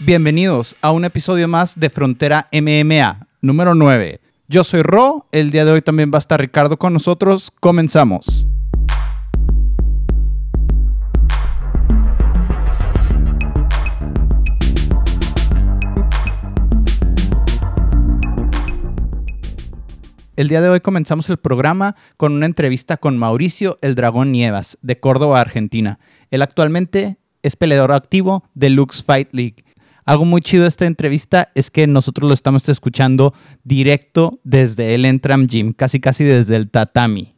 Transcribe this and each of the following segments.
Bienvenidos a un episodio más de Frontera MMA, número 9. Yo soy Ro, el día de hoy también va a estar Ricardo con nosotros. Comenzamos. El día de hoy comenzamos el programa con una entrevista con Mauricio El Dragón Nievas, de Córdoba, Argentina. Él actualmente es peleador activo de Lux Fight League. Algo muy chido de esta entrevista es que nosotros lo estamos escuchando directo desde el Entram Gym, casi casi desde el tatami.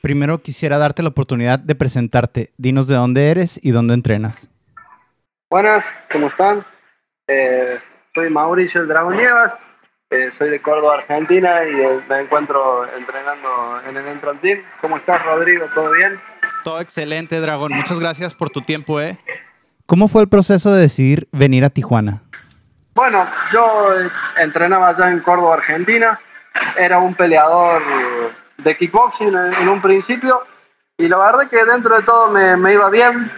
Primero quisiera darte la oportunidad de presentarte. Dinos de dónde eres y dónde entrenas. Buenas, ¿cómo están? Eh, soy Mauricio El Dragón Nievas, eh, soy de Córdoba, Argentina y eh, me encuentro entrenando en el Entram Team. ¿Cómo estás, Rodrigo? ¿Todo bien? Todo excelente, Dragón. Muchas gracias por tu tiempo, ¿eh? ¿Cómo fue el proceso de decidir venir a Tijuana? Bueno, yo entrenaba allá en Córdoba, Argentina. Era un peleador de kickboxing en, un principio y la verdad que dentro de todo me, me iba bien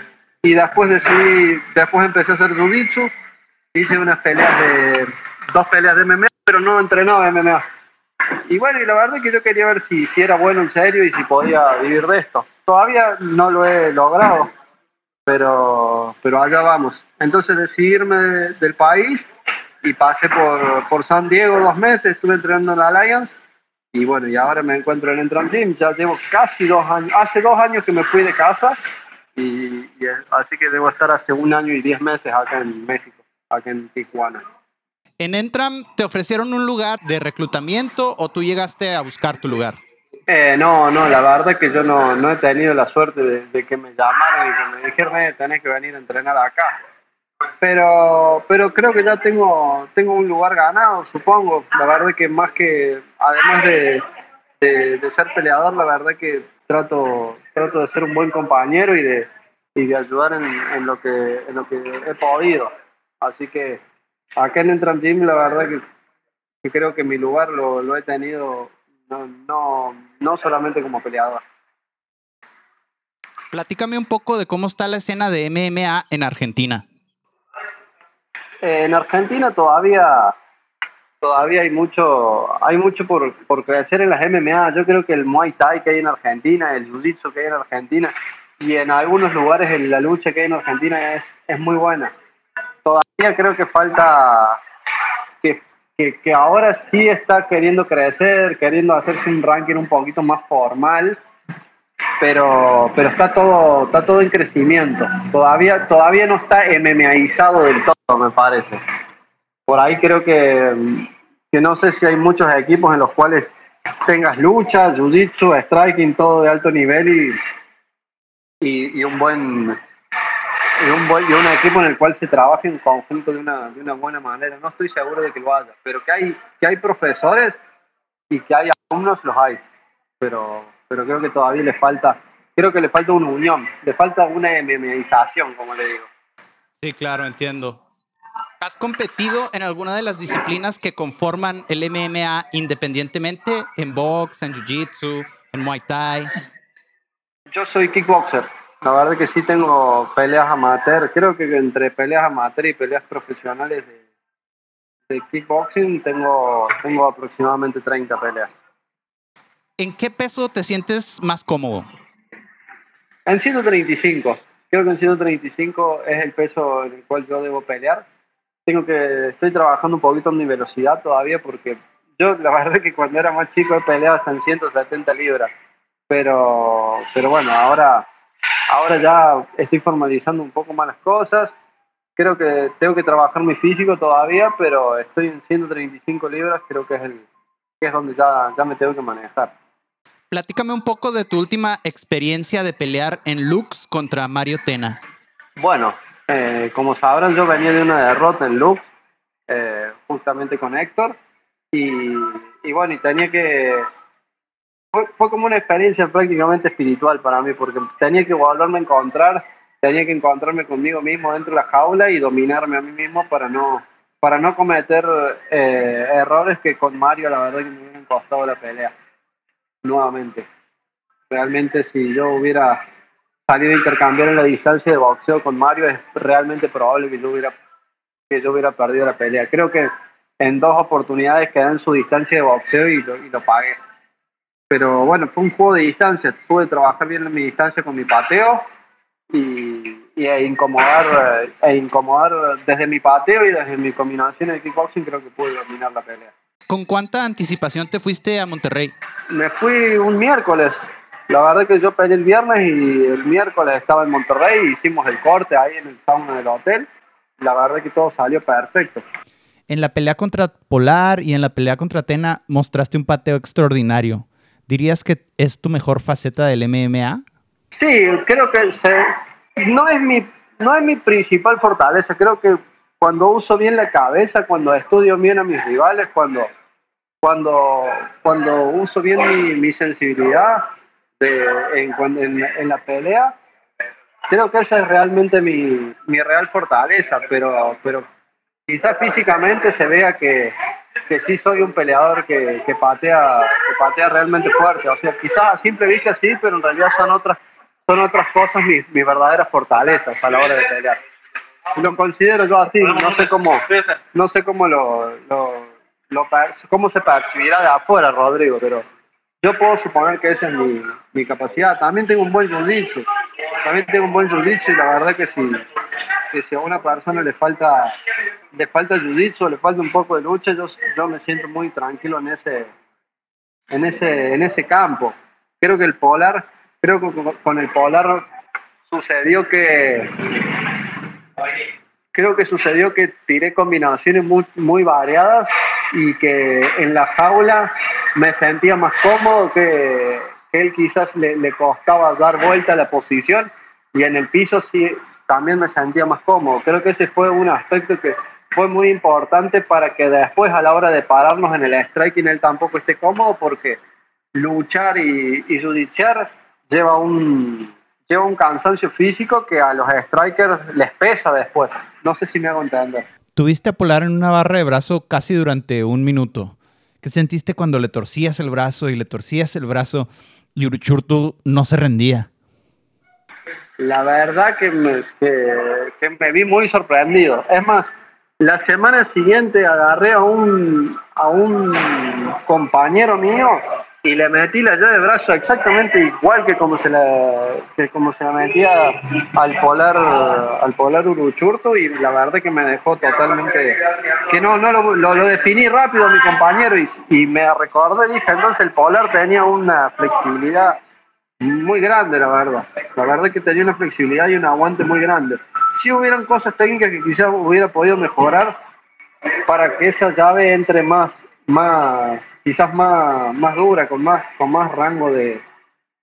y después decidí, después empecé a hacer jiu-jitsu hice unas peleas de, dos peleas de MMA, pero no entrenaba MMA. Y bueno, y la verdad es que yo quería ver si, si era bueno en serio y si podía vivir de esto. Todavía no lo he logrado, pero, pero allá vamos. Entonces decidí irme del país y pasé por, por San Diego dos meses, estuve entrenando en la Alliance y bueno, y ahora me encuentro en Entram Team, ya llevo casi dos años, hace dos años que me fui de casa y, y así que debo estar hace un año y diez meses acá en México acá en Tijuana. ¿En Entram te ofrecieron un lugar de reclutamiento o tú llegaste a buscar tu lugar? Eh, no, no, la verdad que yo no, no he tenido la suerte de, que me llamaran y que me dijeron, tenés que venir a entrenar acá. Pero, pero creo que ya tengo, tengo un lugar ganado, supongo. La verdad es que más que, además de, de, ser peleador, la verdad que trato, trato de ser un buen compañero y de, y de ayudar en, lo que, en lo que he podido. Así que acá en Entram Gym la verdad que, creo que mi lugar lo, he tenido no, no, no solamente como peleador. Platícame un poco de cómo está la escena de MMA en Argentina. en Argentina todavía todavía hay mucho hay mucho por, por, crecer en las MMA. Yo creo que el Muay Thai que hay en Argentina, el Jiu-Jitsu que hay en Argentina y en algunos lugares la lucha que hay en Argentina es, es muy buena todavía creo que falta que, que, ahora sí está queriendo crecer, queriendo hacerse un ranking un poquito más formal, pero, pero está todo está todo en crecimiento. Todavía todavía no está MMAizado del todo, me parece. Por ahí creo que, que no sé si hay muchos equipos en los cuales tengas lucha, jiu-jitsu, striking, todo de alto nivel y, y, y un buen y un, y un equipo en el cual se trabaje en conjunto de una, de una buena manera. No estoy seguro de que lo haya, pero que hay, que hay profesores y que hay alumnos, los hay. Pero, pero creo que todavía le falta, creo que le falta una unión, le falta una MMIzación, como le digo. Sí, claro, entiendo. ¿Has competido en alguna de las disciplinas que conforman el MMA independientemente? ¿En box, en jiu-jitsu, en muay thai? Yo soy kickboxer. La verdad que sí tengo peleas amateur. Creo que entre peleas amateur y peleas profesionales de, kickboxing tengo, tengo aproximadamente 30 peleas. ¿En qué peso te sientes más cómodo? En 135. Creo que en 135 es el peso en el cual yo debo pelear. Tengo que, estoy trabajando un poquito en mi velocidad todavía porque yo la verdad que cuando era más chico he peleado hasta en 170 libras. Pero, pero bueno, ahora Ahora ya estoy formalizando un poco más las cosas. Creo que tengo que trabajar mi físico todavía, pero estoy en 135 libras, creo que es, el, que es donde ya, ya me tengo que manejar. Platícame un poco de tu última experiencia de pelear en Lux contra Mario Tena. Bueno, eh, como sabrán, yo venía de una derrota en Lux, eh, justamente con Héctor, y, y bueno, y tenía que fue, como una experiencia prácticamente espiritual para mí, porque tenía que volverme a encontrar, tenía que encontrarme conmigo mismo dentro de la jaula y dominarme a mí mismo para no, para no cometer eh, errores que con Mario la verdad que me hubieran costado la pelea. nuevamente. Realmente si yo hubiera salido a intercambiar en la distancia de boxeo con Mario, es realmente probable que yo hubiera, que yo hubiera perdido la pelea. Creo que en dos oportunidades quedé en su distancia de boxeo y lo, y lo pagué. Pero bueno, fue un juego de distancia. Pude trabajar bien en mi distancia con mi pateo y, e incomodar e incomodar desde mi pateo y desde mi combinación de kickboxing creo que pude dominar la pelea. ¿Con cuánta anticipación te fuiste a Monterrey? Me fui un miércoles. La verdad que yo peleé el viernes y el miércoles estaba en Monterrey, hicimos el corte ahí en el sauna del hotel. La verdad que todo salió perfecto. En la pelea contra Polar y en la pelea contra Atena mostraste un pateo extraordinario. ¿Dirías que es tu mejor faceta del MMA? Sí, creo que no, es mi, no es mi principal fortaleza. Creo que cuando uso bien la cabeza, cuando estudio bien a mis rivales, cuando, cuando, cuando uso bien mi, sensibilidad en, en, la pelea, creo que esa es realmente mi, mi real fortaleza, pero, pero quizás físicamente se vea que, que sí soy un peleador que, que, patea, que patea realmente fuerte. O sea, quizás a simple vista sí, pero en realidad son otras, son otras cosas mis, mis verdaderas fortalezas a la hora de pelear. Lo considero yo así, no sé cómo, no sé cómo lo, lo, lo cómo se percibirá de afuera, Rodrigo, pero yo puedo suponer que esa es mi, mi capacidad. También tengo un buen jiu también tengo un buen jiu y la verdad que si, que si a una persona le falta le falta jiu le falta un poco de lucha, yo, yo me siento muy tranquilo en ese, en ese, en ese campo. Creo que el polar, creo que con el polar sucedió que creo que sucedió que tiré combinaciones muy, muy variadas y que en la jaula me sentía más cómodo que, él quizás le, le, costaba dar vuelta a la posición y en el piso sí también me sentía más cómodo. Creo que ese fue un aspecto que fue muy importante para que después a la hora de pararnos en el striking él tampoco esté cómodo porque luchar y, y judiciar lleva un, lleva un cansancio físico que a los strikers les pesa después. No sé si me hago entender. Tuviste a Polar en una barra de brazo casi durante un minuto. ¿Qué sentiste cuando le torcías el brazo y le torcías el brazo y Uruchurtu no se rendía? La verdad que me, que, me vi muy sorprendido. Es más, la semana siguiente agarré a un, a un compañero mío y le metí la llave de brazo exactamente igual que como se la, que como se la metía al polar al polar Uruchurto y la verdad que me dejó totalmente que no no lo, lo, definí rápido a mi compañero y, y me recordé dije entonces el polar tenía una flexibilidad muy grande la verdad. La verdad que tenía una flexibilidad y un aguante muy grande. Si hubieran cosas técnicas que quizás hubiera podido mejorar para que esa llave entre más más quizás más, más dura, con más, con más rango de,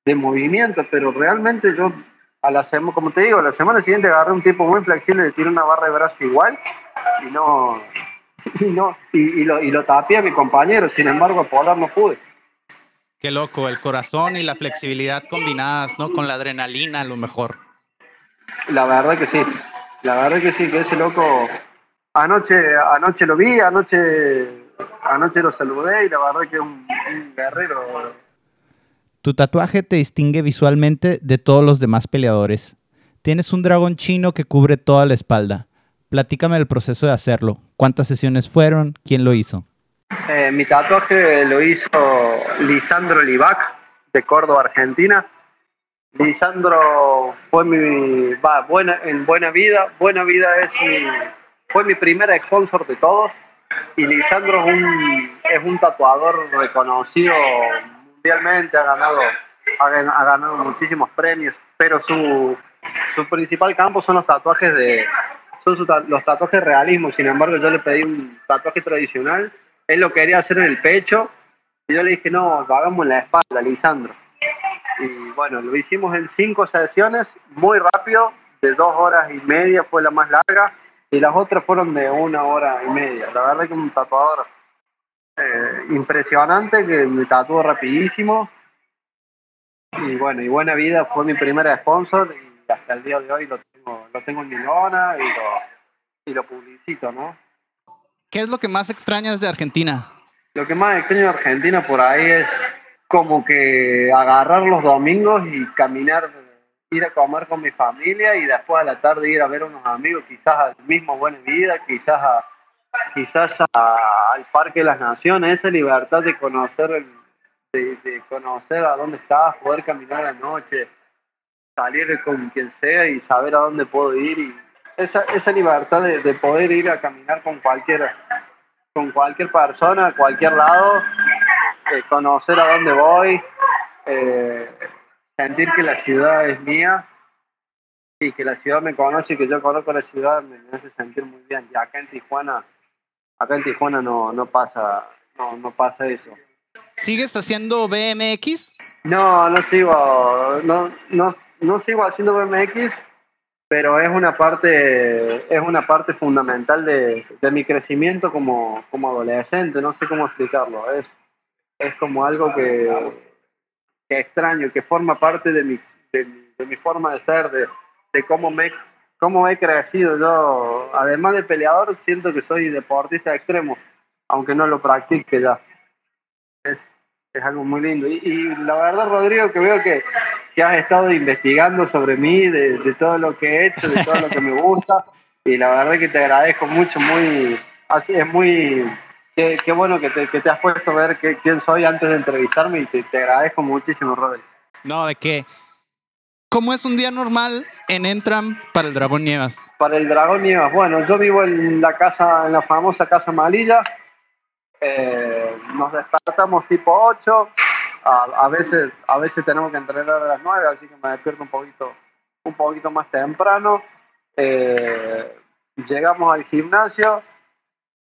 de movimiento, pero realmente yo a la semana, como te digo, la semana siguiente agarré un tipo muy flexible, de tirar una barra de brazo igual y no y no y, lo, y lo tapé a mi compañero, sin embargo a Polar no pude. Qué loco, el corazón y la flexibilidad combinadas, ¿no? Con la adrenalina a lo mejor. La verdad que sí, la verdad que sí, que ese loco anoche, anoche lo vi, anoche anoche lo saludé y la verdad que es un, guerrero. Tu tatuaje te distingue visualmente de todos los demás peleadores. Tienes un dragón chino que cubre toda la espalda. Platícame el proceso de hacerlo. ¿Cuántas sesiones fueron? ¿Quién lo hizo? Eh, mi tatuaje lo hizo Lisandro Livac, de Córdoba, Argentina. Lisandro fue mi, va, buena, en buena vida. Buena vida es mi, fue mi primera sponsor de todos y Lisandro es un, es un tatuador reconocido mundialmente, ha ganado, ha, ganado muchísimos premios, pero su, su principal campo son los tatuajes de son los tatuajes realismo, sin embargo yo le pedí un tatuaje tradicional, él lo quería hacer en el pecho y yo le dije no, hagamos en la espalda, Lisandro. Y bueno, lo hicimos en cinco sesiones, muy rápido, de dos horas y media fue la más larga y las otras fueron de una hora y media. La verdad que un tatuador eh, impresionante que me tatuó rapidísimo. Y bueno, y Buena Vida fue mi primera sponsor y hasta el día de hoy lo tengo, lo tengo en mi lona y lo, y lo publicito, ¿no? ¿Qué es lo que más extrañas de Argentina? Lo que más extraño de Argentina por ahí es como que agarrar los domingos y caminar, ir a comer con mi familia y después a la tarde ir a ver a unos amigos, quizás al mismo Buena Vida, quizás a, quizás al Parque de las Naciones, esa libertad de conocer de, conocer a dónde estás, poder caminar a la noche, salir con quien sea y saber a dónde puedo ir y esa, esa libertad de, poder ir a caminar con cualquier con cualquier persona, a cualquier lado, eh, conocer a dónde voy, eh, sentir que la ciudad es mía y que la ciudad me conoce y que yo conozco la ciudad me, hace sentir muy bien. Y acá en Tijuana, acá en Tijuana no, no pasa, no, no pasa eso. ¿Sigues haciendo BMX? No, no sigo, no, no, no sigo haciendo BMX, pero es una parte, es una parte fundamental de, de mi crecimiento como, como adolescente, no sé cómo explicarlo, es, es como algo que, que extraño, que forma parte de mi, de, mi forma de ser, de, de cómo me cómo he crecido yo, además de peleador, siento que soy deportista extremo, aunque no lo practique ya. Es, es algo muy lindo. Y, y, la verdad, Rodrigo, que veo que, que has estado investigando sobre mí, de, de, todo lo que he hecho, de todo lo que me gusta, y la verdad que te agradezco mucho, muy, así es muy, qué, qué bueno que te, que te, has puesto a ver que, quién soy antes de entrevistarme y te, te agradezco muchísimo, Rodrigo. No, de qué. ¿Cómo es un día normal en Entram para el Dragón Nievas? Para el Dragón Nievas, bueno, yo vivo en la casa, en la famosa casa Malilla, eh, nos despertamos tipo 8, a, veces, a veces tenemos que entrenar a las 9, así que me despierto un poquito, un poquito más temprano. Eh, llegamos al gimnasio,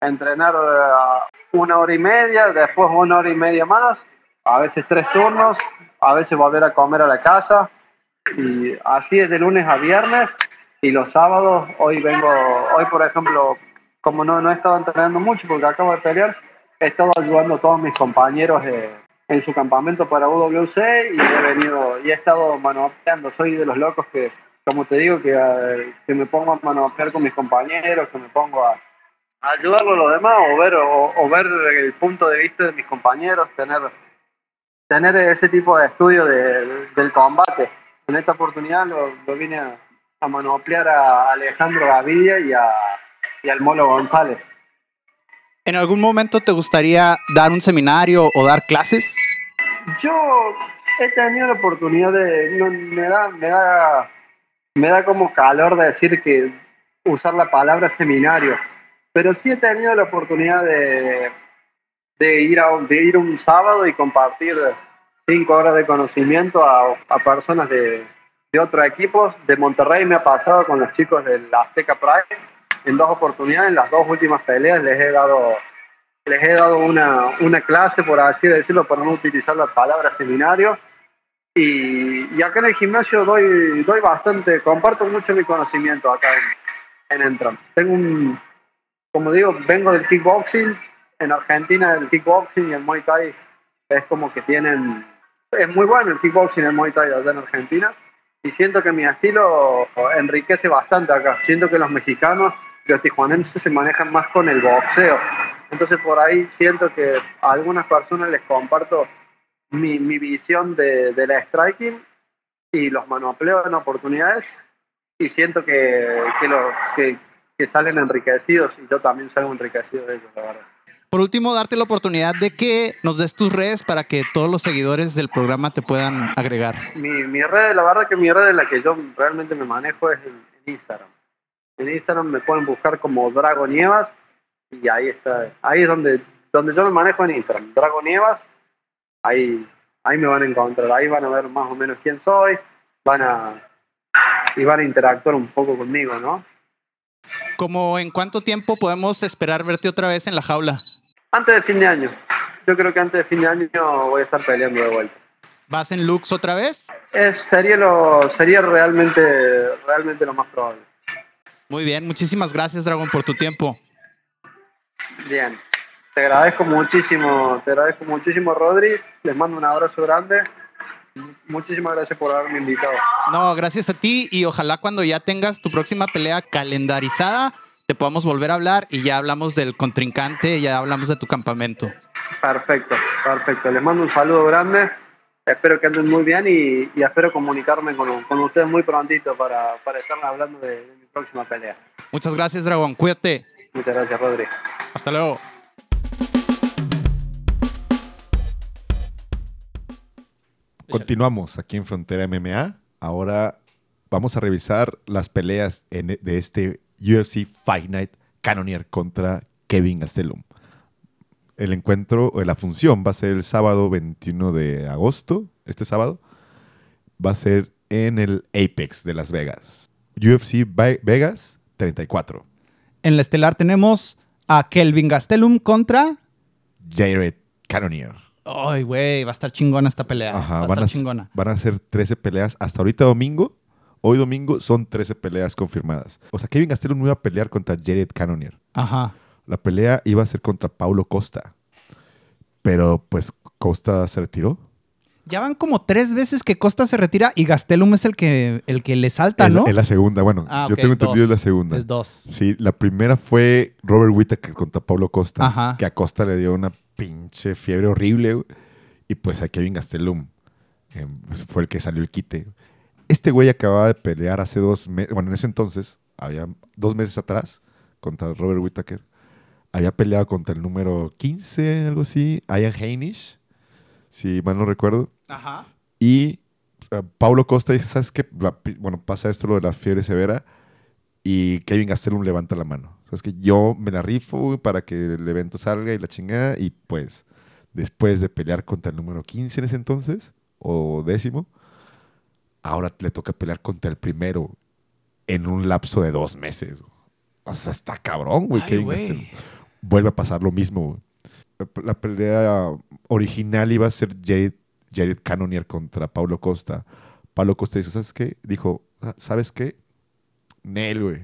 entrenar eh, una hora y media, después una hora y media más, a veces tres turnos, a veces volver a comer a la casa. Y así es de lunes a viernes. Y los sábados, hoy vengo, hoy por ejemplo, como no, no he estado entrenando mucho porque acabo de pelear, he estado ayudando a todos mis compañeros en su campamento para UWC y he venido y he estado manoteando. Soy de los locos que, como te digo, que, eh, que me pongo a manotear con mis compañeros, que me pongo a, ayudarlo a los demás o ver, o, ver el punto de vista de mis compañeros, tener, tener ese tipo de estudio del combate. En esta oportunidad lo, vine a, a manoplear a Alejandro Gaviria y, a, y al Molo González. ¿En algún momento te gustaría dar un seminario o dar clases? Yo he tenido la oportunidad de. me, da, me, da, me da como calor de decir que usar la palabra seminario, pero sí he tenido la oportunidad de, de, ir, a, de ir un sábado y compartir cinco horas de conocimiento a, a personas de, de otros equipos. De Monterrey me ha pasado con los chicos del Azteca Pride en dos oportunidades, en las dos últimas peleas les he dado, les he dado una, una clase, por así decirlo, para no utilizar la palabra seminario. Y, y, acá en el gimnasio doy, doy bastante, comparto mucho mi conocimiento acá en, en Entram. Tengo un, como digo, vengo del kickboxing. En Argentina el kickboxing y el Muay Thai es como que tienen, es muy bueno el kickboxing y el Muay Thai allá en Argentina. Y siento que mi estilo enriquece bastante acá. Siento que los mexicanos los tijuanenses se manejan más con el boxeo. Entonces por ahí siento que a algunas personas les comparto mi, mi visión de, de, la striking y los manopleos en oportunidades y siento que, que, los, que, que salen enriquecidos y yo también salgo enriquecido de ellos, la verdad. Por último, darte la oportunidad de que nos des tus redes para que todos los seguidores del programa te puedan agregar. Mi, mi red, la verdad que mi red en la que yo realmente me manejo es en Instagram. En Instagram me pueden buscar como Drago Nievas y ahí está, ahí es donde, donde yo me manejo en Instagram, Drago Nievas, ahí, ahí me van a encontrar, ahí van a ver más o menos quién soy, van a y van a interactuar un poco conmigo, ¿no? ¿Cómo en cuánto tiempo podemos esperar verte otra vez en la jaula? Antes de fin de año. Yo creo que antes de fin de año voy a estar peleando de vuelta. ¿Vas en Lux otra vez? Es, sería lo, sería realmente, realmente lo más probable. Muy bien, muchísimas gracias, Dragon, por tu tiempo. Bien, te agradezco muchísimo, te agradezco muchísimo, Rodri. Les mando un abrazo grande. Muchísimas gracias por haberme invitado. No, gracias a ti y ojalá cuando ya tengas tu próxima pelea calendarizada te podamos volver a hablar y ya hablamos del contrincante, ya hablamos de tu campamento. Perfecto, perfecto. Les mando un saludo grande. Espero que anden muy bien y, y espero comunicarme con, con, ustedes muy prontito para, para estar hablando de, próxima pelea. Muchas gracias, Dragón. Cuídate. Muchas gracias, Rodri. Hasta luego. Continuamos aquí en Frontera MMA. Ahora vamos a revisar las peleas en, de este UFC Fight Night Cannonier contra Kevin Gastelum. El encuentro, la función va a ser el sábado 21 de agosto, este sábado. Va a ser en el Apex de Las Vegas. UFC Vegas 34. En la estelar tenemos a Kelvin Gastelum contra Jared Cannonier. Ay, güey, va a estar chingona esta pelea. Ajá, va a van, estar a, chingona. van a ser 13 peleas. Hasta ahorita domingo, hoy domingo, son 13 peleas confirmadas. O sea, Kevin Gastelum no iba a pelear contra Jared Cannonier. Ajá. La pelea iba a ser contra Paulo Costa. Pero pues Costa se retiró. Ya van como tres veces que Costa se retira y Gastelum es el que, el que le salta, Es, ¿no? es la segunda, bueno, Ah, yo tengo entendido es la segunda. Es dos. Sí, la primera fue Robert Whittaker contra Paulo Costa. Ajá. Que a Costa le dio una pinche fiebre horrible. Y pues a Kevin Gastelum eh, pues, fue el que salió el quite. Este güey acababa de pelear hace dos meses, bueno, en ese entonces, había dos meses atrás, contra Robert Whittaker. Había peleado contra el número 15, algo así, Ian Heinisch, si mal no recuerdo. Ajá. Y eh, Paulo Costa dice, ¿sabes qué? La bueno, pasa esto lo de la fiebre severa y Kevin Gastelum levanta la mano. ¿Sabes que Yo me la rifo para que el evento salga y la chingada y pues después de pelear contra el número 15 en ese entonces, o décimo, ahora le toca pelear contra el primero en un lapso de dos meses. O sea, está cabrón, güey. Kevin. Gastelum. Vuelve a pasar lo mismo, güey. La- pelea original iba a ser Jared, Jared Cannonier contra Paulo Costa. Paulo Costa dijo, ¿sabes qué? Dijo, "Ah, ¿sabes qué? Nel, güey.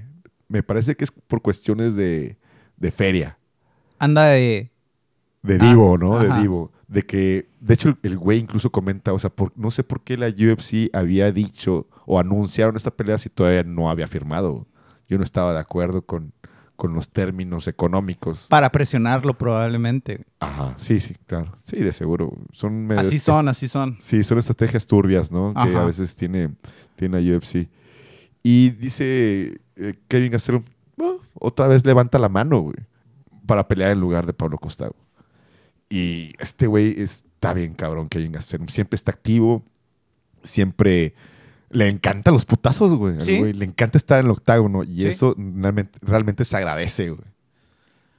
Me parece que es por cuestiones de, de feria. Anda de. De Ah, vivo, ¿no? ajá. De vivo. De que, de hecho, el- el güey incluso comenta, o sea, por- no sé por qué la UFC había dicho o anunciaron esta pelea si todavía no había firmado. Yo no estaba de acuerdo con, con los términos económicos. Para presionarlo, probablemente. Ajá, sí, sí, claro. Sí, de seguro. Son medios- Así son, así son. Sí, son estrategias turbias, ¿no? Que a veces tiene, tiene la UFC. Y dice eh, Kevin Gastelum, "Ah, otra vez levanta la mano, güey, para pelear en lugar de Pablo Costa. güey". Y este güey está bien cabrón, Kevin Gastelum. Siempre está activo, siempre le encantan los putazos, güey. al Sí. güey. Le encanta estar en el octágono y Sí. eso realmente, realmente se agradece, güey.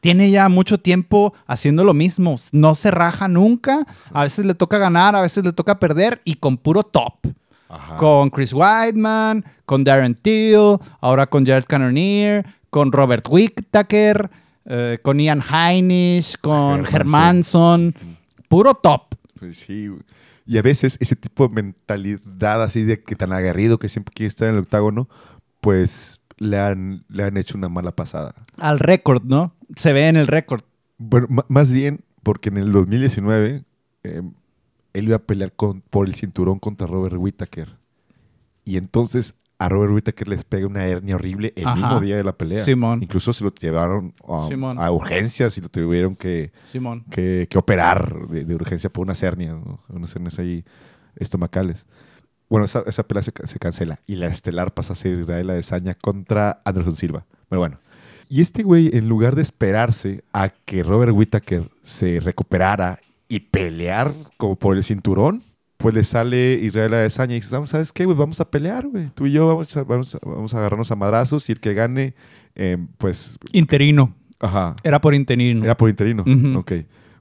Tiene ya mucho tiempo haciendo lo mismo. No se raja nunca. A veces le toca ganar, a veces le toca perder y con puro top. Ajá. Con Chris Weidman, con Darren Till, ahora con Jared Cannonier, con Robert Whittaker, eh, con Ian Heinisch, con Hermanson. Hermanson. Puro top. Pues sí, güey. Y a veces ese tipo de mentalidad así de que tan aguerrido que siempre quiere estar en el octágono, pues le han, le han hecho una mala pasada. Al récord, ¿no? Se ve en el récord. Bueno, más bien porque en el 2019 eh, él iba a pelear con, por el cinturón contra Robert Whittaker. Y entonces a Robert Whittaker les pega una hernia horrible el Ajá. mismo día de la pelea. Simón. Incluso se lo llevaron a, Simón. a urgencias y lo tuvieron que, Simón. que, que operar de, de urgencia por unas hernias, ¿no? unas hernias ahí estomacales. Bueno, esa, esa pelea se cancela y la estelar pasa a ser Israel Adesanya contra Anderson Silva. Pero bueno. Y este güey, en lugar de esperarse a que Robert Whittaker se recuperara y pelear como por el cinturón, pues le sale Israel Adesanya y dice, "Vamos, ¿sabes qué, güey? Vamos a pelear, güey. Tú y yo vamos a, vamos a- vamos a agarrarnos a madrazos y el que gane, eh, pues, Interino. ajá, Era por interino. era por interino. Ujú. Ok.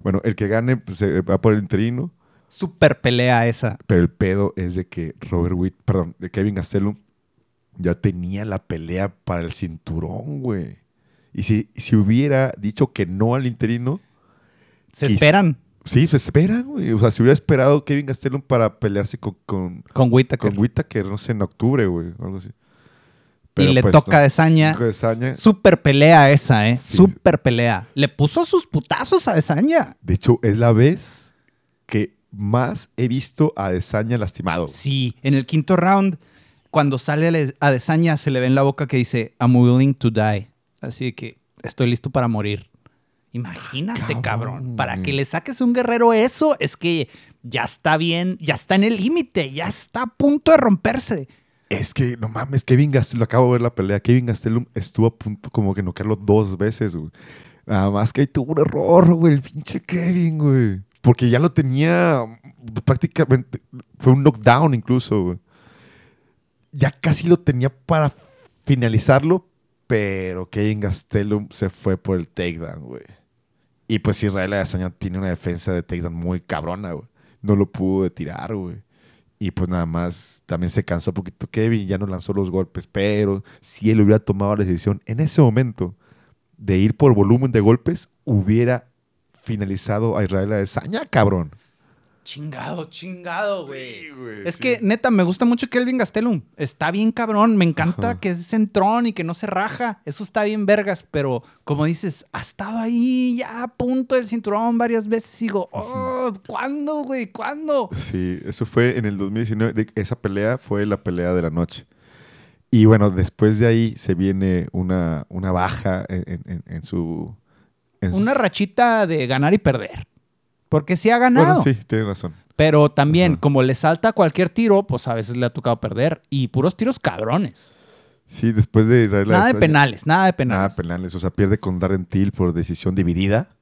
Bueno, el que gane pues, se va por el interino, Super pelea esa. pero el pedo es de que Robert Witt, perdón, de Kevin Gastelum ya tenía la pelea para el cinturón, güey. Y si, si hubiera dicho que no al interino, Se esperan sí, se espera, güey. O sea, si hubiera esperado Kevin Gastelum para pelearse con, con, con Whittaker. con Whittaker, no sé, en octubre, güey, o algo así. y le pues, toca no. a Desaña. Toca a Adesanya. Super pelea esa, ¿eh? Sí. Super pelea. Le puso sus putazos a Desaña. De hecho, es la vez que más he visto a Adesanya lastimado. Sí, en el quinto round, cuando sale Ale- a Desaña, se le ve en la boca que dice, I'm willing to die. Así que estoy listo para morir. Imagínate, Cabrón, cabrón. Para que le saques a un guerrero eso, es que ya está bien, ya está en el límite, ya está a punto de romperse. Es que, no mames, Kevin Gastelum, acabo de ver la pelea. Kevin Gastelum estuvo a punto como que noquearlo dos veces, güey. Nada más que ahí tuvo un error, güey, el pinche Kevin, güey. Porque ya lo tenía prácticamente, fue un knockdown incluso, güey. Ya casi lo tenía para finalizarlo, pero Kevin Gastelum se fue por el takedown, güey. Y pues Israel Adesanya tiene una defensa de takedown muy cabrona, güey. No lo pudo tirar, güey. Y pues nada más también se cansó un poquito Kevin, ya no lanzó los golpes, pero si él hubiera tomado la decisión en ese momento de ir por volumen de golpes, hubiera finalizado a Israel Adesanya, cabrón. Chingado, chingado, güey. Sí, güey, Es sí. que, neta, me gusta mucho Kelvin Gastelum. Está bien cabrón. Me encanta Ajá. que es centrón y que no se raja. Eso está bien vergas. Pero, como dices, ha estado ahí ya a punto del cinturón varias veces. Y digo, oh, ¿cuándo, güey? ¿Cuándo? Sí, eso fue en el 2019. de- esa pelea fue la pelea de la noche. Y bueno, después de ahí se viene una, una baja en, en- su... en su- Una rachita de ganar y perder. Porque sí ha ganado. Bueno, sí, tienes razón. Pero también, como le salta cualquier tiro, pues a veces le ha tocado perder. Y puros tiros cabrones. Sí, después de Israel Nada de penales, nada de penales. Nada penales. O sea, pierde con Darren Till por decisión dividida.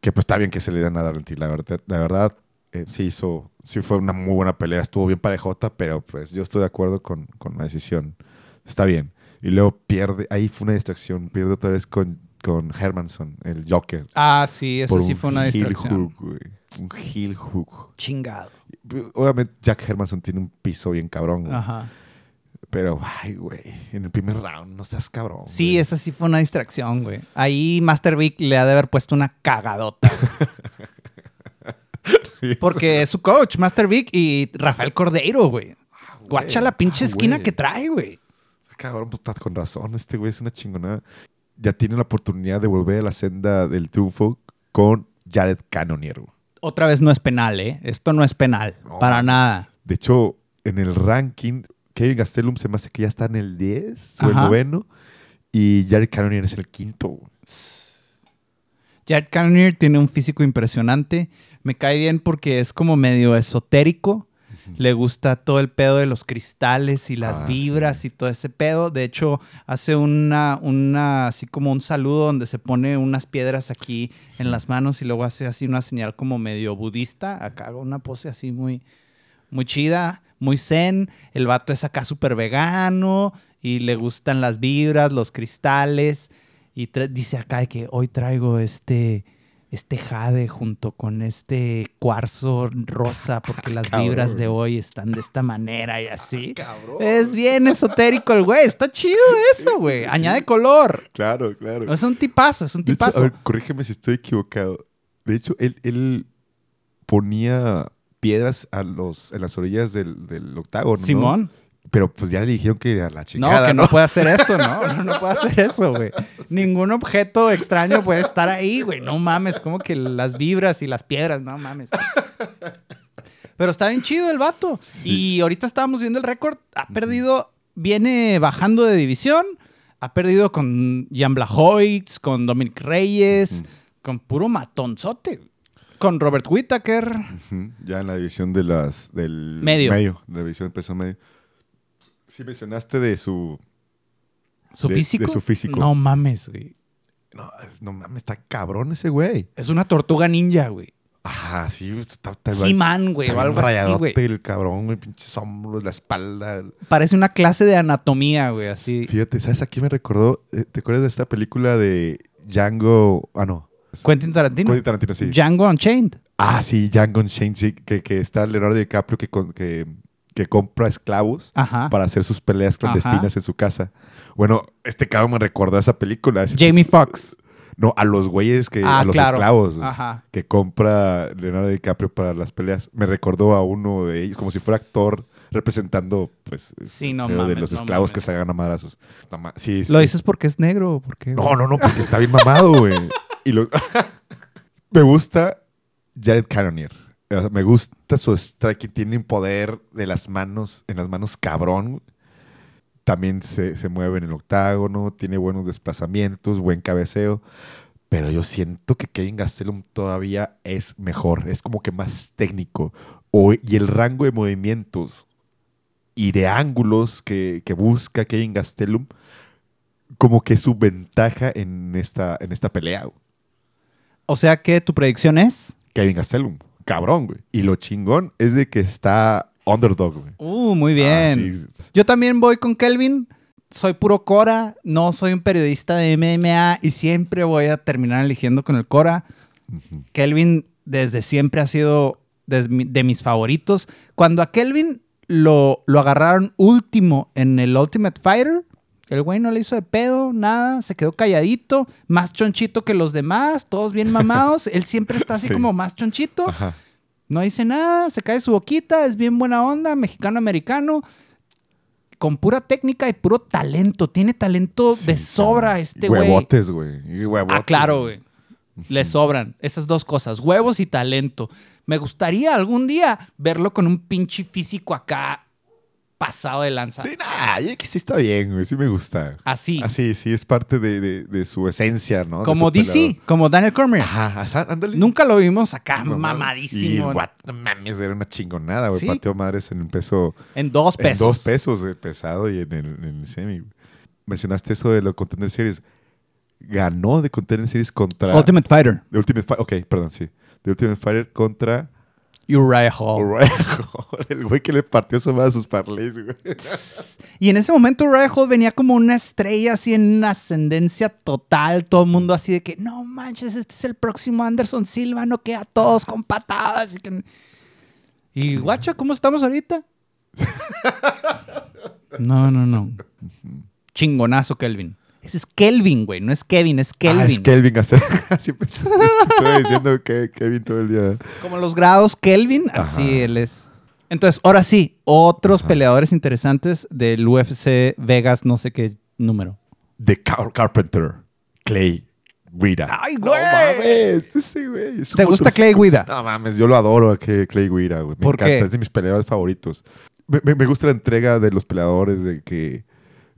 Que pues está bien que se le dan a Darren Till. La verdad, la verdad eh, sí hizo, sí fue una muy buena pelea. Estuvo bien parejota, pero pues yo estoy de acuerdo con, con la decisión. Está bien. Y luego pierde, ahí fue una distracción. Pierde otra vez con, con Hermanson, el Joker. Ah, sí, por sí fue una distracción. hook, güey. Un heel hook. Chingado. Obviamente Jack Hermanson tiene un piso bien cabrón. güey. Ajá. Pero, ay, güey, en el primer round no seas cabrón. Sí, güey. esa sí fue una distracción, güey. Ahí Master Vic le ha de haber puesto una cagadota. Sí. Porque es su coach, Master Vic y Rafael Cordeiro, güey. güey. Guacha la pinche Ah, esquina güey. que trae, güey. Cabrón, pues con razón. Este güey es una chingonada. Ya tiene la oportunidad de volver a la senda del triunfo con Jared Cannonier. Otra vez no es penal, ¿eh? Esto no es penal. No. Para nada. De hecho, en el ranking, Kevin Gastelum se me hace que ya está en el 10 o el noveno. Y Jared Cannonier es el quinto. Jared Cannonier tiene un físico impresionante. Me cae bien porque es como medio esotérico. Le gusta todo el pedo de los cristales y las Ah, vibras sí. y todo ese pedo. De hecho, hace una, una, así como un saludo donde se pone unas piedras aquí en las manos y luego hace así una señal como medio budista. Acá hago una pose así muy, muy chida, muy zen. El vato es acá súper vegano y le gustan las vibras, los cristales. Y dice acá de que hoy traigo este, este jade junto con este cuarzo rosa porque las Cabrón. vibras de hoy están de esta manera y así. Cabrón. Es bien esotérico el güey. Está chido eso, güey. Sí. Añade color. Claro, claro. Es un tipazo, es un De hecho, tipazo. a ver, corrígeme si estoy equivocado. De hecho, él, él ponía piedras a los, en las orillas del, del octágono. ¿no? Pero pues ya le dijeron que a la No, chingada. que ¿no? no puede hacer eso, ¿no? No, no puede hacer eso, güey. Ningún objeto extraño puede estar ahí, güey. No mames, como que las vibras y las piedras, no mames. Pero está bien chido el vato. Y ahorita estábamos viendo el récord. Ha perdido, viene bajando de división. Ha perdido con Jan Blachowicz, con Dominic Reyes, con puro matonzote. Con Robert Whittaker. Ya en la división de las del Medio. de la división de peso medio. Sí mencionaste de su ¿Su De- de físico? su físico. No mames, güey. no, no mames, está cabrón ese güey. Es una tortuga ninja, güey. Ajá, sí, está, está He-Man, güey, o algo así, güey. el cabrón, güey, pinches hombros, la espalda. Parece una clase de anatomía, güey, así. Fíjate, ¿sabes a quién me recordó? Eh, ¿Te acuerdas de esta película de Django? Ah, no. Quentin Tarantino. Quentin Tarantino, sí. Django Unchained. Ah, sí, Django Unchained, sí, que, que está Leonardo DiCaprio que, con- que, que compra esclavos Ajá. para hacer sus peleas clandestinas en su casa. Bueno, este cabrón me recordó a esa película. ese- Jamie Foxx. no, a los güeyes que, Ah, a los claro. esclavos Ajá. que compra Leonardo DiCaprio para las peleas. Me recordó a uno de ellos, como si fuera actor representando, pues, Sí, no de los no esclavos mames. que se hagan a madrazos. No sí, ¿Lo dices porque es negro o por qué? güey? No, no, no, porque está bien mamado, güey. Y lo... me gusta Jared Cannonier. Me gusta su strike, tiene un poder de las manos, en las manos cabrón. También se, se mueve en el octágono, tiene buenos desplazamientos, buen cabeceo. Pero yo siento que Kevin Gastelum todavía es mejor, es como que más técnico. O, y el rango de movimientos y de ángulos que, que busca Kevin Gastelum, como que su ventaja en esta, en esta pelea. O sea que tu predicción es. Kevin Gastelum, cabrón, güey. Y lo chingón es de que está underdog, güey. Uh, muy bien. Ah, sí. Yo también voy con Kelvin. Soy puro Cora, no soy un periodista de MMA y siempre voy a terminar eligiendo con el Cora. Kelvin desde siempre ha sido de, de mis favoritos. Cuando a Kelvin lo, lo agarraron último en el Ultimate Fighter, el güey no le hizo de pedo, nada, se quedó calladito, más chonchito que los demás, todos bien mamados. Él siempre está así Sí. como más chonchito. Ajá. No dice nada, se cae su boquita, es bien buena onda, mexicano-americano, con pura técnica y puro talento. Tiene talento de sobra este güey. Huevotes, güey. Huevotes, Ah, claro, güey. Le sobran esas dos cosas, huevos y talento. Me gustaría algún día verlo con un pinche físico acá pasado de lanza. Sí, nah, que sí está bien, güey. Sí me gusta. Así. Así, sí, es parte de, de- de su esencia, ¿no? De como DC, como Daniel Cormier. Ajá, ándale. Nunca lo vimos acá No, mamadísimo. Y, mames, era una chingonada, güey. Sí. Pateó madres en el peso. En dos pesos. En dos pesos de pesado y en el, en el semi. Mencionaste eso de los Contender Series. Ganó de Contender Series contra. Ultimate Fighter. The Ultimate Fighter. Ok, perdón, sí. The Ultimate Fighter contra. Uriah Hall. Uriah Hall, el güey que le partió su madre a sus parlays, güey. Y en ese momento Uriah Hall venía como una estrella así en una ascendencia total. Todo el mundo así de que, no manches, este es el próximo Anderson Silva, no queda todos con patadas. Y, que- y guacha, ¿cómo estamos ahorita? No, no, no. Chingonazo, Kelvin. Ese es Kelvin, güey. No es Kevin, es Kelvin. Ah, es Kelvin. Siempre estoy diciendo que Kevin todo el día. Como los grados Kelvin, así él es. Entonces, ahora sí, otros peleadores interesantes del UFC Vegas, no sé qué número. The Car- Carpenter. Clay. Guida. ¡Ay, No güey! mames, este güey. es un ¿Te gusta. Clay Guida? No mames, yo lo adoro a que- Clay Guida, güey. Me ¿Por encanta, qué? es de mis peleadores favoritos. Me, me- me gusta la entrega de los peleadores, de que,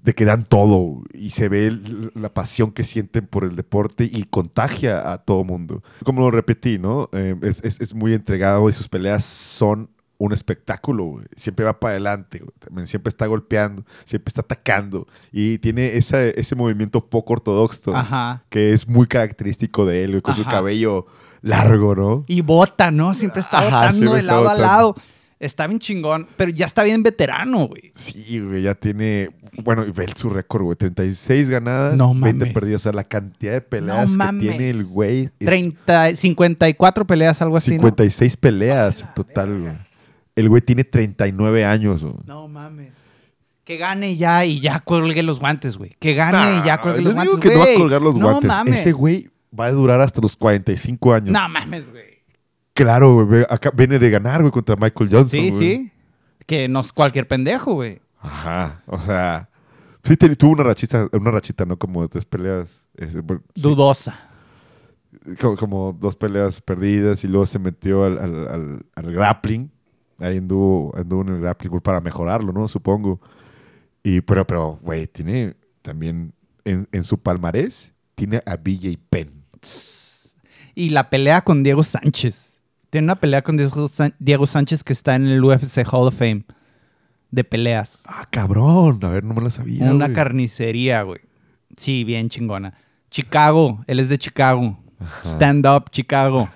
de que dan todo y se ve la pasión que sienten por el deporte y contagia a todo mundo. Como lo repetí, ¿no? Eh, es, es- es muy entregado y sus peleas son un espectáculo, güey. Siempre va para adelante, güey. También siempre está golpeando, siempre está atacando y tiene esa- ese movimiento poco ortodoxo que es muy característico de él, güey, con su cabello largo, ¿no? Y bota, ¿no? Siempre está Ajá, botando siempre de está lado botando. a lado. Está bien chingón, pero ya está bien veterano, güey. Sí, güey, ya tiene, bueno, y ve su récord, güey, 36 ganadas, No 20 mames. perdidas, o sea, la cantidad de peleas No que mames. tiene el güey es 30, 54 peleas, algo así, ¿no? 56 peleas en total, güey. El güey tiene 39 años, güey. No mames. Que gane ya y ya cuelgue los guantes, güey. Que gane y ya cuelgue los digo guantes, que no va a güey. colgar los no guantes. mames. Ese güey va a durar hasta los 45 años. No mames, güey. Claro, güey, acá viene de ganar, güey, contra Michael Johnson, Sí, güey. sí. Que no es cualquier pendejo, güey. Ajá, o sea, sí te- tuvo una rachita, una rachita, ¿no? Como tres peleas, bueno, sí, Dudosa. como, como dos peleas perdidas y luego se metió al, al- al- al grappling. Ahí anduvo, anduvo en el grappling para mejorarlo, ¿no? Supongo. Y, pero, pero, güey, tiene también en, en su palmarés, tiene a BJ Penn. Y la pelea con Diego Sánchez. Tiene una pelea con Diego, Sánchez que está en el UFC Hall of Fame de peleas. Ah, cabrón. A ver, no me lo sabía. Una güey. carnicería, güey. Sí, bien chingona. Chicago, él es de Chicago. Stand up, Chicago.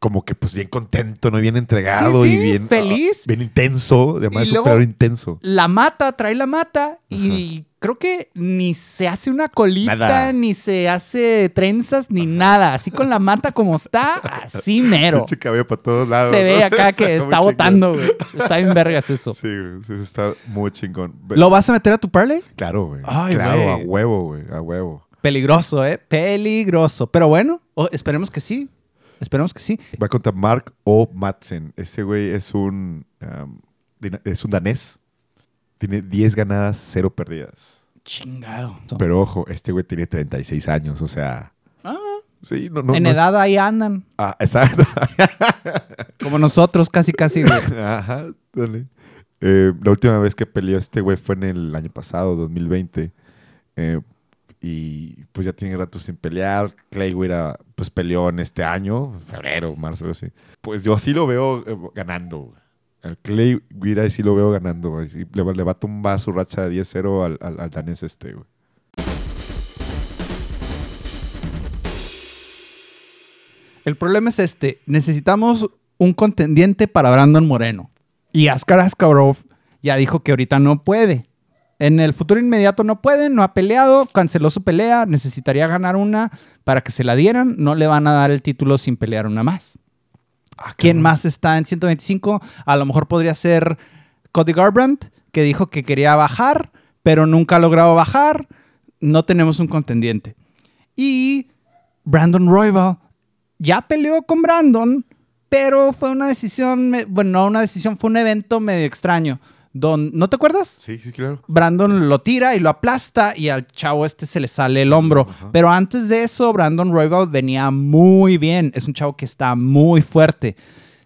Como que, pues, bien contento, ¿no? Bien entregado Sí, y bien... feliz. ah, bien intenso. Además, es un intenso. La mata, trae la mata y creo que ni se hace una colita, Nada. ni se hace trenzas, ni nada. Así con la mata como está, así mero. Pinche cabello para todos lados. Se ve acá que está botando, güey. Está bien vergas eso. Sí, güey. está muy chingón. ¿Lo vas a meter a tu parlay? Claro, güey. Ay, claro, güey. a huevo, güey. A huevo. Peligroso, ¿eh? Peligroso. Pero bueno, esperemos que sí. Esperemos que sí. Va contra Mark O. Madsen. Ese güey es un, um, es un danés. Tiene 10 ganadas, 0 perdidas. Chingado. Pero ojo, este güey tiene 36 años, o sea... Ah, Sí, no, no, en no- edad ahí andan. Ah, exacto. Como nosotros, casi, casi, güey. Ajá, dale. Eh, la última vez que peleó este güey fue en el año pasado, 2020. Eh, y pues ya tiene rato sin pelear. Clay Guida pues peleó en este año, febrero, marzo, algo así. Pues yo sí lo veo eh, ganando. El Clay Guida sí lo veo ganando. güey. Sí, le, va- le va a tumbar su racha de 10-0 al, al, al danés este, güey. El problema es este. Necesitamos un contendiente para Brandon Moreno. Y Askar Askarov ya dijo que ahorita no puede. En el futuro inmediato no puede, no ha peleado, canceló su pelea, necesitaría ganar una para que se la dieran. No le van a dar el título sin pelear una más. Ah, ¿Quién más está en 125? A lo mejor podría ser Cody Garbrandt, que dijo que quería bajar, pero nunca ha logrado bajar. No tenemos un contendiente. Y Brandon Royval ya peleó con Brandon, pero fue una decisión, bueno, no una decisión, fue un evento medio extraño. Don, ¿No te acuerdas? Sí, sí, claro. Brandon lo tira y lo aplasta y al chavo este se le sale el hombro. Ajá. Pero antes de eso, Brandon Royval venía muy bien. Es un chavo que está muy fuerte.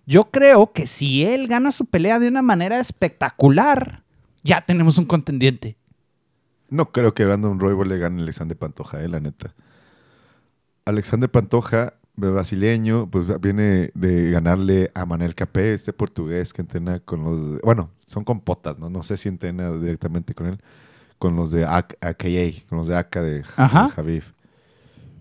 Yo creo que si él gana su pelea de una manera espectacular, ya tenemos un contendiente. No creo que Brandon Royval le gane a Alexander Pantoja, eh, la neta. Alexander Pantoja, brasileño, pues viene de ganarle a Manel Capé, este portugués que entrena con los... Bueno, son compotas, ¿no? No sé si entrena directamente con él. Con los de AK- AKA, con los de AK de, de Javif.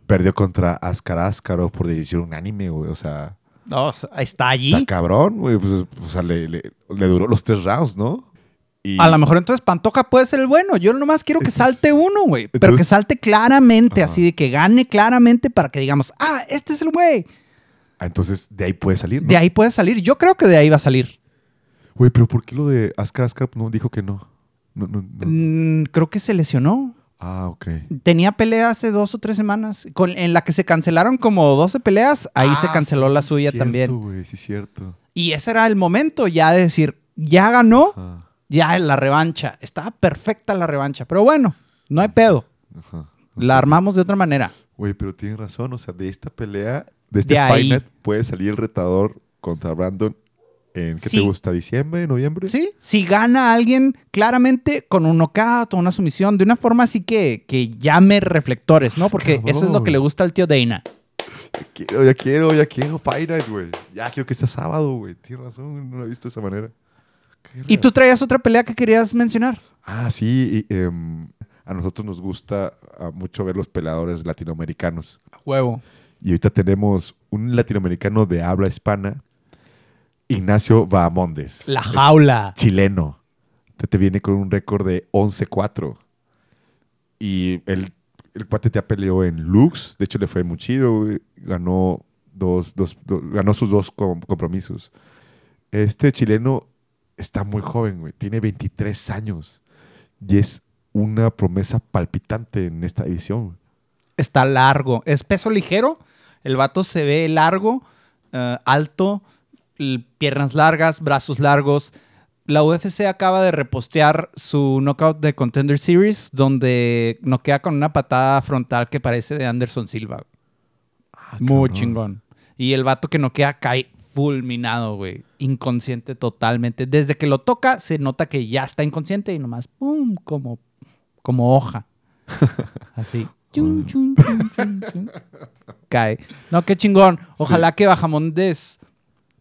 Perdió contra Askar Askarov por decisión unánime, güey. O sea, No, está allí. está cabrón, güey. Pues, o sea, le, le- le duró los tres rounds, ¿no? Y- A lo mejor entonces Pantoja puede ser el bueno. Yo nomás quiero que salte uno, güey. Pero que salte claramente, Ajá. así de que gane claramente para que digamos, ah, este es el güey. Ah, entonces, de ahí puede salir, ¿no? De ahí puede salir. Yo creo que de ahí va a salir. Güey, pero ¿por qué lo de Askar Askarov no dijo que no? No, no, no. Mm, creo que se lesionó. Ah, ok. Tenía pelea hace dos o tres semanas, con, en la que se cancelaron como 12 peleas, ahí se Ah, canceló sí, la suya cierto, también. güey, sí, cierto. Y ese era el momento ya de decir, ya ganó, Ajá, ya la revancha. Estaba perfecta la revancha, pero bueno, no hay pedo. ajá. La armamos de otra manera. Güey, pero tienes razón, o sea, de esta pelea, de este De. Fight Night, puede salir el retador contra Brandon en, ¿qué Sí. te gusta? ¿Diciembre, noviembre? ¿Sí? Si gana alguien claramente con un knockout o una sumisión, de una forma así que, que llame reflectores, ¿no? Porque eso es lo que le gusta al tío Dana. Ya quiero, ya quiero, ya quiero Fight Night, güey. Ya quiero que sea sábado, güey. Tienes razón, no lo he visto de esa manera. Y tú traías otra pelea que querías mencionar. Ah, sí, y, em, a nosotros nos gusta ah, mucho ver los peleadores latinoamericanos. Huevo. Y ahorita tenemos un latinoamericano de habla hispana, Ignacio Bahamondes. La jaula. chileno. Te, te viene con un récord de 11-4. Y el, el cuate te peleó en Lux. De hecho, le fue muy chido. Ganó, dos, dos- do- ganó sus dos com- compromisos. Este chileno está muy joven, güey. Tiene 23 años. Y es una promesa palpitante en esta división. Está largo. Es peso ligero. El vato se ve largo, eh, alto, piernas largas, brazos largos. La UFC acaba de repostear su knockout de Contender Series, donde noquea con una patada frontal que parece de Anderson Silva. Muy cabrón. chingón. Y el vato que noquea cae fulminado, güey. Inconsciente totalmente. Desde que lo toca, se nota que ya está inconsciente y nomás, ¡pum! Como, como hoja. Así. Cae. No, qué chingón. Ojalá que Bajamondes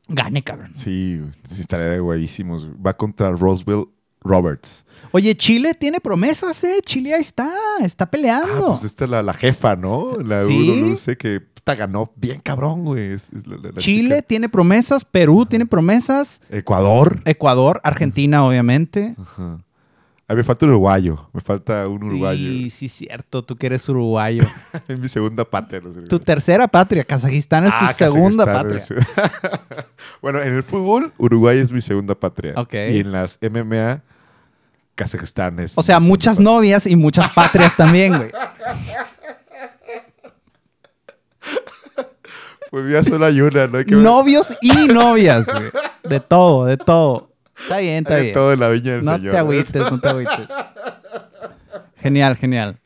gane, cabrón. Sí, sí estaría de huevísimos. Va contra Roswell Roberts. Oye, Chile tiene promesas, ¿eh? Chile ahí está. Está Ah, peleando. pues esta es la, la jefa, ¿no? La Sí. UFC que puta, ganó bien cabrón, güey. Es- es la- la- la Chile chica. tiene promesas. Perú tiene promesas. Ecuador. Ecuador, Argentina, obviamente. Ajá. A mí me falta un uruguayo. Me falta un uruguayo. Sí, sí, cierto. Tú que eres uruguayo. es mi segunda patria. tu tercera patria. Kazajistán es tu Ah, segunda Kazajistán, patria. es- bueno, en el fútbol, Uruguay es mi segunda patria. Ok. Y en las MMA, Kazajistán es. O sea, muchas novias y muchas patrias también, güey. Pues solo hay una, ¿no? Hay que ver- Novios y novias, güey. De todo, de todo. Está bien, está hay de bien. todo en la viña del No señor. te agüites, no te agüites. Genial, genial.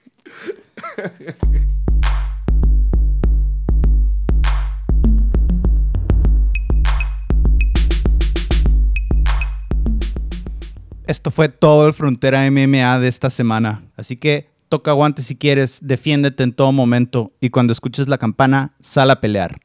Esto fue todo el Frontera MMA de esta semana. Así que toca guantes si quieres, defiéndete en todo momento y cuando escuches la campana, sal a pelear.